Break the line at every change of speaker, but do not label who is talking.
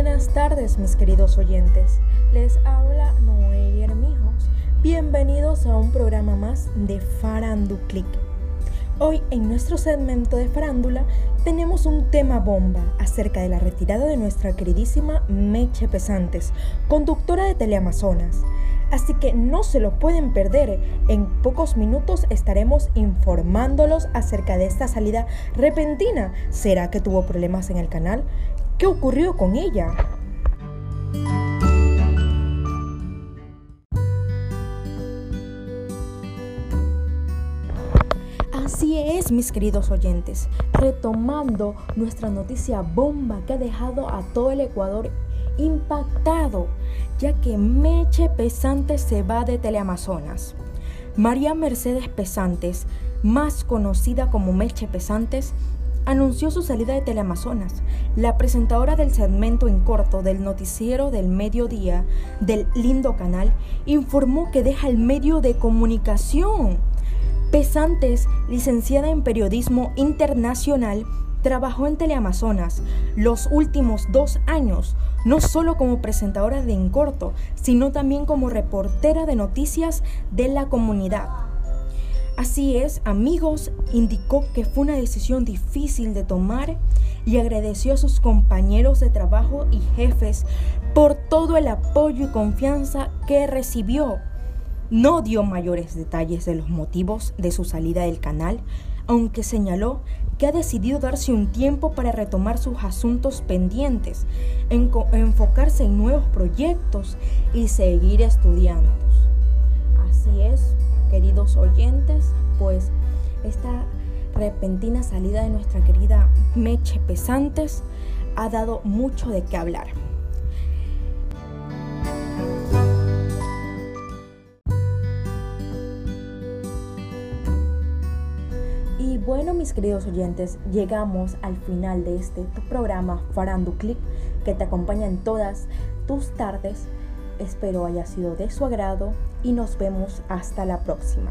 Buenas tardes mis queridos oyentes, les habla Noé Hermijos. Bienvenidos a un programa más de Click. Hoy en nuestro segmento de farándula tenemos un tema bomba acerca de la retirada de nuestra queridísima Meche Pesantes, conductora de Teleamazonas. Así que no se lo pueden perder. En pocos minutos estaremos informándolos acerca de esta salida repentina. ¿Será que tuvo problemas en el canal? ¿Qué ocurrió con ella? Así es, mis queridos oyentes, retomando nuestra noticia bomba que ha dejado a todo el Ecuador impactado, ya que Meche Pesantes se va de Teleamazonas. María Mercedes Pesantes, más conocida como Meche Pesantes, anunció su salida de Teleamazonas. La presentadora del segmento en corto del noticiero del mediodía del lindo canal informó que deja el medio de comunicación. Pesantes, licenciada en periodismo internacional, trabajó en Teleamazonas los últimos dos años, no solo como presentadora de En Corto, sino también como reportera de noticias de la comunidad. Así es, amigos, indicó que fue una decisión difícil de tomar y agradeció a sus compañeros de trabajo y jefes por todo el apoyo y confianza que recibió. No dio mayores detalles de los motivos de su salida del canal, aunque señaló que ha decidido darse un tiempo para retomar sus asuntos pendientes, enfocarse en nuevos proyectos y seguir estudiando. Así es, queridos oyentes, pues esta repentina salida de nuestra querida Meche Pesantes ha dado mucho de qué hablar. Y bueno, mis queridos oyentes, llegamos al final de este tu programa Farando Click que te acompaña en todas tus tardes Espero haya sido de su agrado y nos vemos hasta la próxima.